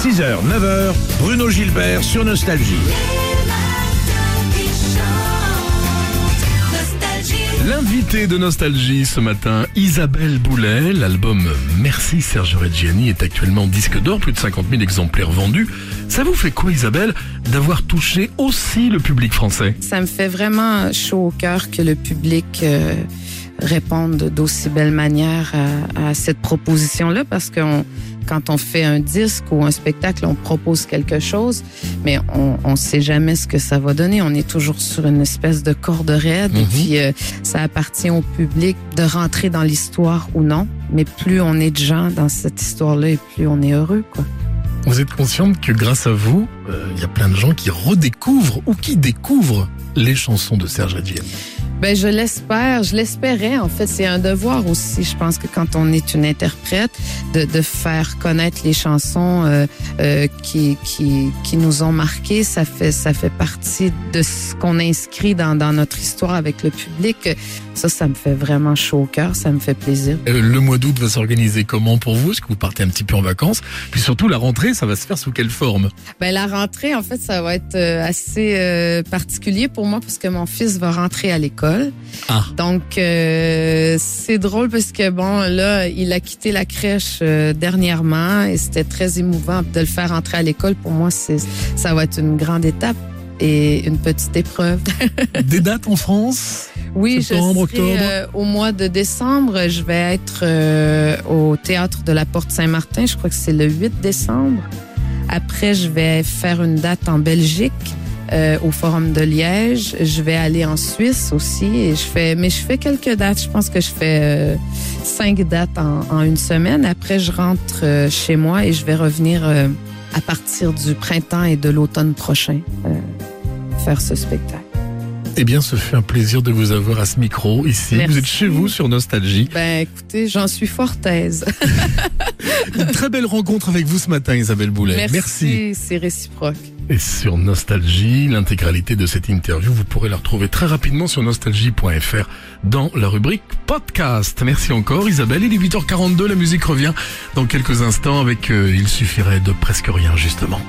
6h, 9h, Bruno Gilbert sur Nostalgie. L'invité de Nostalgie ce matin, Isabelle Boulet. L'album Merci Serge Reggiani est actuellement disque d'or, plus de 50 000 exemplaires vendus. Ça vous fait quoi Isabelle d'avoir touché aussi le public français? Ça me fait vraiment chaud au cœur que le public euh, réponde d'aussi belle manière à, à cette proposition-là parce qu'on quand on fait un disque ou un spectacle, on propose quelque chose, mais on ne sait jamais ce que ça va donner. On est toujours sur une espèce de corde raide et puis euh, ça appartient au public de rentrer dans l'histoire ou non. Mais plus on est de gens dans cette histoire-là et plus on est heureux, quoi. Vous êtes consciente que grâce à vous, euh, il y a plein de gens qui redécouvrent ou qui découvrent les chansons de Serge Reggiani. Ben, je l'espère. Je l'espérais. En fait, c'est un devoir aussi. Je pense que quand on est une interprète, de, de faire connaître les chansons euh, euh, qui, qui, qui nous ont marqués, ça fait, ça fait partie de ce qu'on inscrit dans, dans notre histoire avec le public. Ça, ça me fait vraiment chaud au cœur. Ça me fait plaisir. Euh, le mois d'août va s'organiser comment pour vous? Est-ce que vous partez un petit peu en vacances? Puis surtout, la rentrée, ça va se faire sous quelle forme? Ben, la rentrée, en fait, ça va être euh, assez euh, particulier pour moi parce que mon fils va rentrer à l'école. Ah. Donc, euh, c'est drôle parce que, bon, là, il a quitté la crèche euh, dernièrement et c'était très émouvant de le faire entrer à l'école. Pour moi, c'est, ça va être une grande étape et une petite épreuve. Des dates en France? Oui, Septembre, je serai, octobre? euh, au mois de décembre, je vais être euh, au théâtre de la Porte Saint-Martin. Je crois que c'est le 8 décembre. Après, je vais faire une date en Belgique. Euh, au Forum de Liège, je vais aller en Suisse aussi et je fais, mais je fais quelques dates. Je pense que je fais euh, cinq dates en, en une semaine. Après, je rentre euh, chez moi et je vais revenir euh, à partir du printemps et de l'automne prochain euh, faire ce spectacle. Eh bien, ce fut un plaisir de vous avoir à ce micro ici. Merci. Vous êtes chez vous sur Nostalgie. Ben, écoutez, j'en suis fort aise. Une très belle rencontre avec vous ce matin, Isabelle Boulet. Merci, c'est réciproque. Et sur Nostalgie, l'intégralité de cette interview, vous pourrez la retrouver très rapidement sur nostalgie.fr dans la rubrique podcast. Merci encore Isabelle. Il est 8h42, la musique revient dans quelques instants avec euh, Il suffirait de presque rien justement.